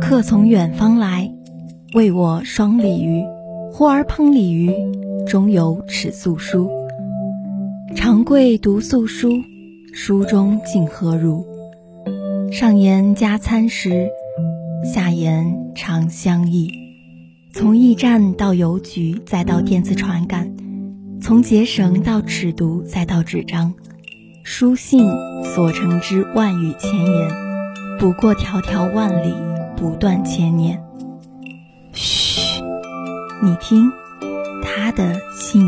客从远方来，为我双鲤鱼。忽而烹鲤鱼，中有尺素书。长贵读素书，书中竟何如？上言加餐食，下言长相忆。从驿站到邮局，再到电子传感；从结绳到尺牍，再到纸张。书信所成之万语千言，不过迢迢万里，不断千年。嘘，你听，他的信。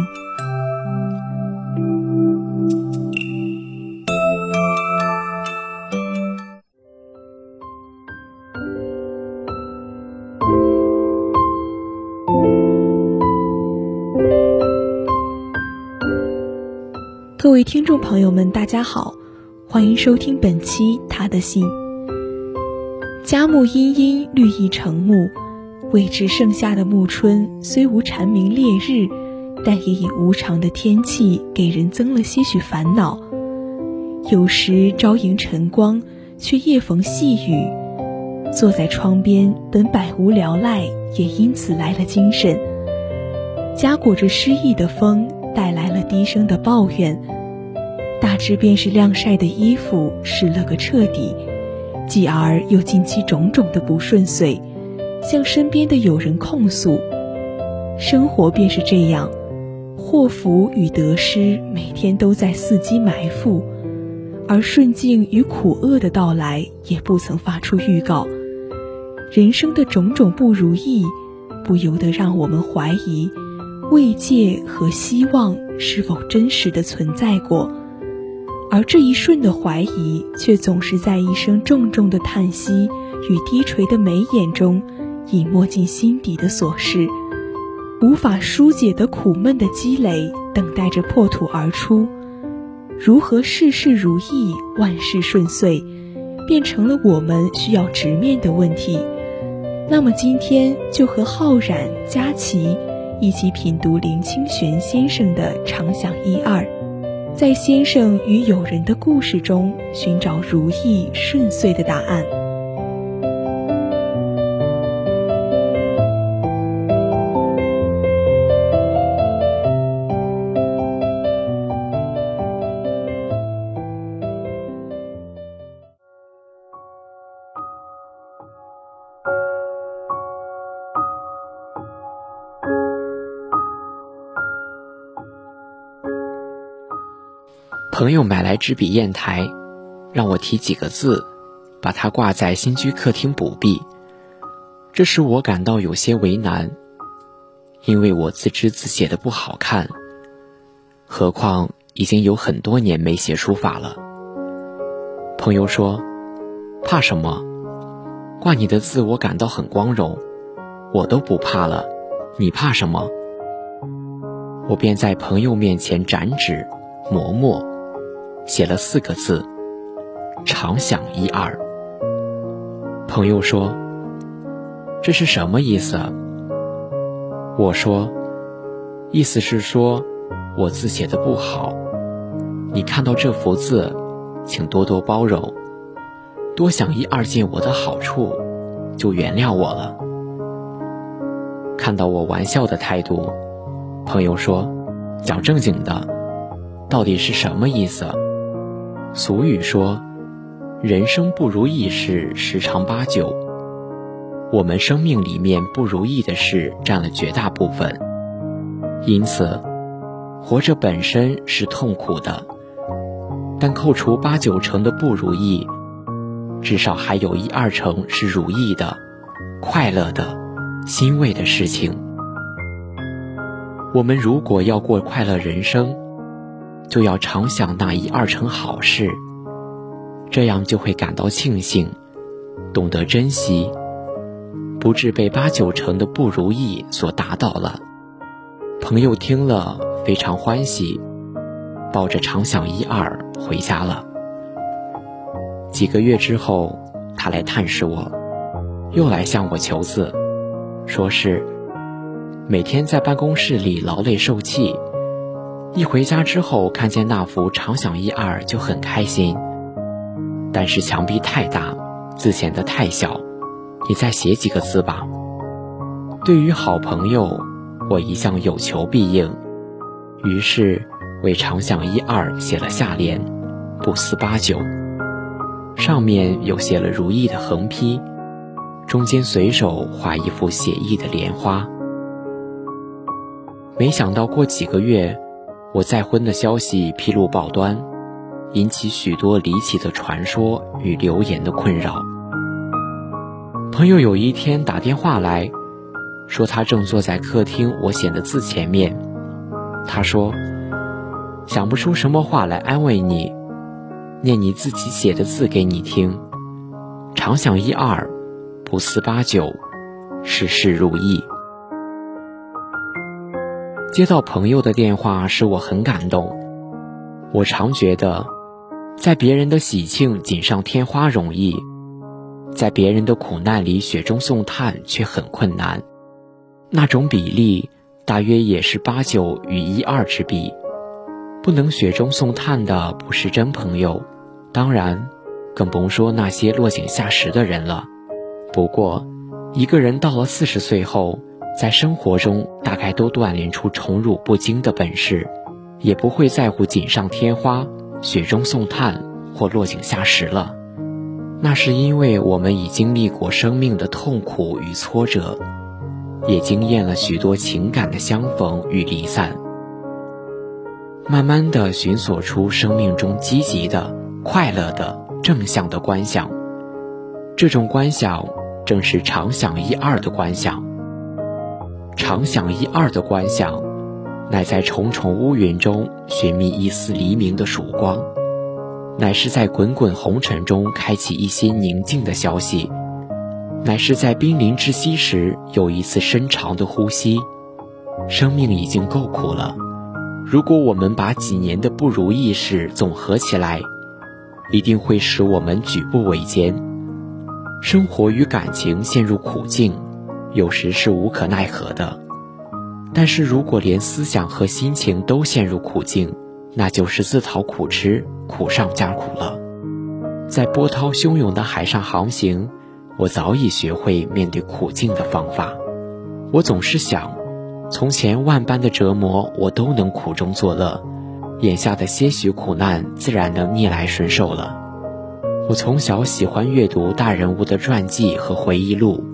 各位听众朋友们，大家好，欢迎收听本期《他的信》。佳木阴阴，绿意成木，未知盛夏的暮春，虽无蝉鸣烈日，但也以无常的天气给人增了些许烦恼。有时朝迎晨光，却夜逢细雨。坐在窗边，本百无聊赖，也因此来了精神。夹裹着诗意的风。带来了低声的抱怨，大致便是晾晒的衣服湿了个彻底，继而又近期种种的不顺遂，向身边的友人控诉。生活便是这样，祸福与得失每天都在伺机埋伏，而顺境与苦厄的到来也不曾发出预告。人生的种种不如意，不由得让我们怀疑。慰藉和希望是否真实的存在过？而这一瞬的怀疑，却总是在一声重重的叹息与低垂的眉眼中，隐没进心底的琐事，无法疏解的苦闷的积累，等待着破土而出。如何事事如意、万事顺遂，变成了我们需要直面的问题。那么今天就和浩然、佳琪。一起品读林清玄先生的《长想一二》，在先生与友人的故事中寻找如意顺遂的答案。朋友买来支笔砚台，让我题几个字，把它挂在新居客厅补壁。这使我感到有些为难，因为我自知字写的不好看，何况已经有很多年没写书法了。朋友说：“怕什么？挂你的字，我感到很光荣，我都不怕了，你怕什么？”我便在朋友面前展纸磨墨。写了四个字：“常想一二。”朋友说：“这是什么意思？”我说：“意思是说，我字写的不好，你看到这幅字，请多多包容，多想一二件我的好处，就原谅我了。”看到我玩笑的态度，朋友说：“讲正经的，到底是什么意思？”俗语说：“人生不如意事十常八九。”我们生命里面不如意的事占了绝大部分，因此，活着本身是痛苦的。但扣除八九成的不如意，至少还有一二成是如意的、快乐的、欣慰的事情。我们如果要过快乐人生，就要常想那一二成好事，这样就会感到庆幸，懂得珍惜，不至被八九成的不如意所打倒了。朋友听了非常欢喜，抱着常想一二回家了。几个月之后，他来探视我，又来向我求字，说是每天在办公室里劳累受气。一回家之后，看见那幅“常想一二”就很开心，但是墙壁太大，字显得太小，你再写几个字吧。对于好朋友，我一向有求必应，于是为常想一二写了下联，不思八九。上面又写了如意的横批，中间随手画一幅写意的莲花。没想到过几个月，我再婚的消息披露报端，引起许多离奇的传说与流言的困扰。朋友有一天打电话来，说他正坐在客厅我写的字前面，他说想不出什么话来安慰你。念你自己写的字给你听，常想一二，不思八九，事事如意。接到朋友的电话使我很感动。我常觉得，在别人的喜庆锦上添花容易，在别人的苦难里雪中送炭却很困难。那种比例大约也是八九与一二之比。不能雪中送炭的不是真朋友，当然，更甭说那些落井下石的人了。不过，一个人到了四十岁后，在生活中大概都锻炼出宠辱不惊的本事，也不会在乎锦上添花、雪中送炭或落井下石了。那是因为我们已经历过生命的痛苦与挫折，也经验了许多情感的相逢与离散。慢慢的寻索出生命中积极的、快乐的、正向的观想，这种观想正是常想一二的观想。常想一二的观想，乃在重重乌云中寻觅一丝黎明的曙光，乃是在滚滚红尘中开启一些宁静的消息，乃是在濒临窒息时有一次深长的呼吸。生命已经够苦了。如果我们把几年的不如意事总合起来，一定会使我们举步维艰。生活与感情陷入苦境，有时是无可奈何的；但是如果连思想和心情都陷入苦境，那就是自讨苦吃，苦上加苦了。在波涛汹涌的海上航行，我早已学会面对苦境的方法。我总是想。从前万般的折磨，我都能苦中作乐；眼下的些许苦难，自然能逆来顺受了。我从小喜欢阅读大人物的传记和回忆录，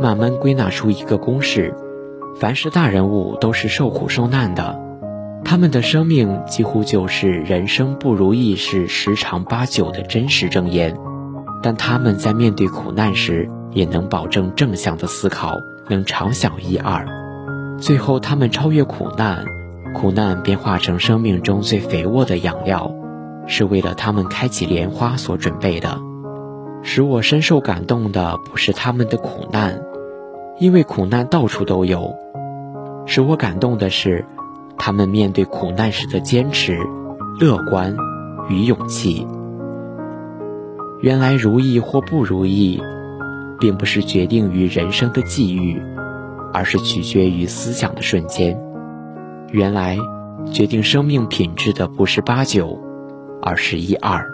慢慢归纳出一个公式：凡是大人物都是受苦受难的，他们的生命几乎就是人生不如意事十常八九的真实证言。但他们在面对苦难时，也能保证正向的思考，能常想一二。最后，他们超越苦难，苦难便化成生命中最肥沃的养料，是为了他们开启莲花所准备的。使我深受感动的不是他们的苦难，因为苦难到处都有；使我感动的是，他们面对苦难时的坚持、乐观与勇气。原来，如意或不如意，并不是决定于人生的际遇。而是取决于思想的瞬间。原来，决定生命品质的不是八九，而是一二。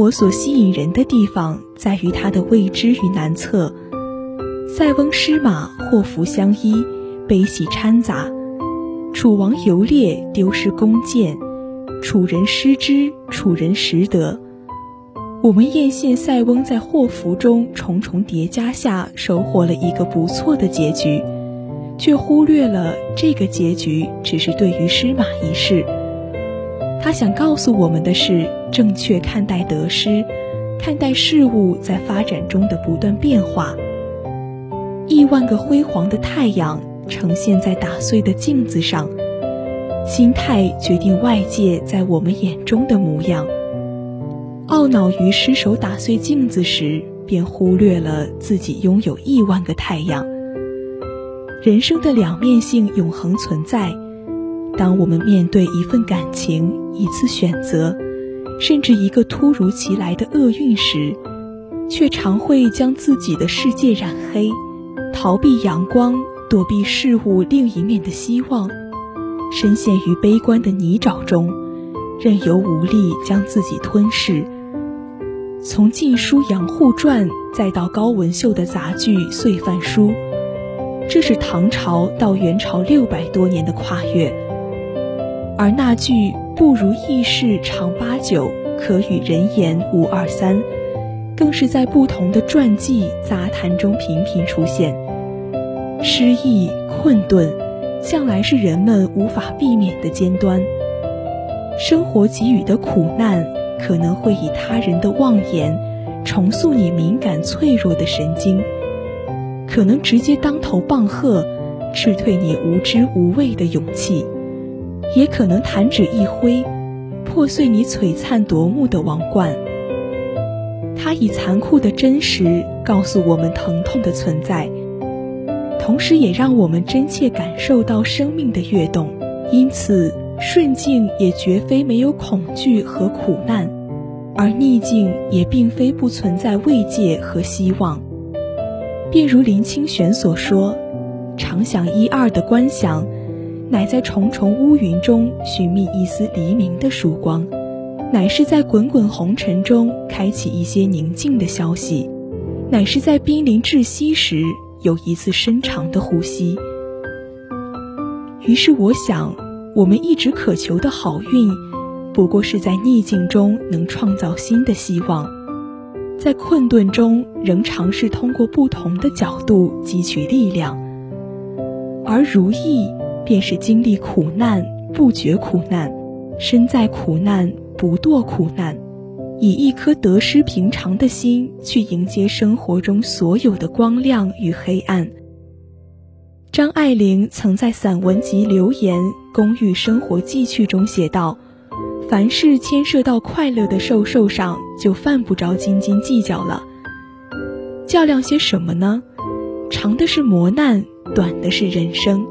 我所吸引人的地方，在于它的未知与难测。塞翁失马，祸福相依，悲喜掺杂；楚王游猎，丢失弓箭；楚人失之，楚人拾得。我们艳羡塞翁在祸福中重重叠加下收获了一个不错的结局，却忽略了这个结局只是对于失马一事。他想告诉我们的是，正确看待得失，看待事物在发展中的不断变化。亿万个辉煌的太阳呈现在打碎的镜子上，心态决定外界在我们眼中的模样。懊恼于失手打碎镜子时，便忽略了自己拥有亿万个太阳。人生的两面性永恒存在。当我们面对一份感情、一次选择，甚至一个突如其来的厄运时，却常会将自己的世界染黑，逃避阳光，躲避事物另一面的希望，深陷于悲观的泥沼中，任由无力将自己吞噬。从《晋书·杨户传》再到高文秀的杂剧《岁饭书》，这是唐朝到元朝六百多年的跨越。而那句“不如意事常八九，可与人言无二三”，更是在不同的传记杂谈中频频出现。失意、困顿，向来是人们无法避免的尖端。生活给予的苦难。可能会以他人的妄言重塑你敏感脆弱的神经，可能直接当头棒喝，斥退你无知无畏的勇气，也可能弹指一挥，破碎你璀璨夺目的王冠。它以残酷的真实告诉我们疼痛的存在，同时也让我们真切感受到生命的跃动。因此。顺境也绝非没有恐惧和苦难，而逆境也并非不存在慰藉和希望。便如林清玄所说：“常想一二的观想，乃在重重乌云中寻觅一丝黎明的曙光，乃是在滚滚红尘中开启一些宁静的消息，乃是在濒临窒息时有一次深长的呼吸。”于是我想。我们一直渴求的好运，不过是在逆境中能创造新的希望，在困顿中仍尝试通过不同的角度汲取力量。而如意，便是经历苦难不觉苦难，身在苦难不堕苦难，以一颗得失平常的心去迎接生活中所有的光亮与黑暗。张爱玲曾在散文集《留言·公寓生活记趣》中写道：“凡事牵涉到快乐的寿寿上，就犯不着斤斤计较了。较量些什么呢？长的是磨难，短的是人生。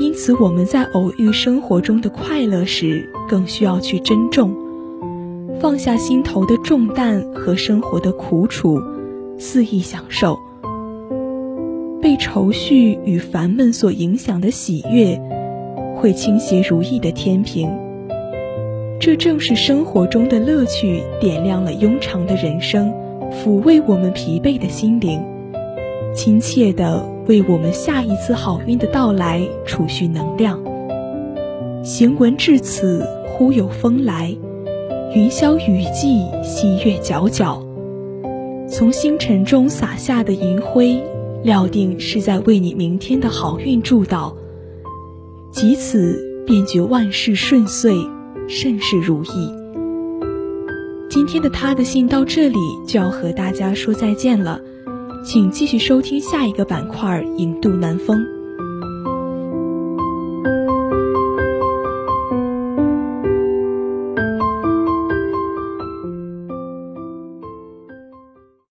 因此，我们在偶遇生活中的快乐时，更需要去珍重，放下心头的重担和生活的苦楚，肆意享受。”被愁绪与烦闷所影响的喜悦，会倾斜如意的天平。这正是生活中的乐趣，点亮了庸长的人生，抚慰我们疲惫的心灵，亲切的为我们下一次好运的到来储蓄能量。行文至此，忽有风来，云消雨霁，西月皎皎。从星辰中洒下的银辉。料定是在为你明天的好运祝祷，即此便觉万事顺遂，甚是如意。今天的他的信到这里就要和大家说再见了，请继续收听下一个板块《引渡南风》。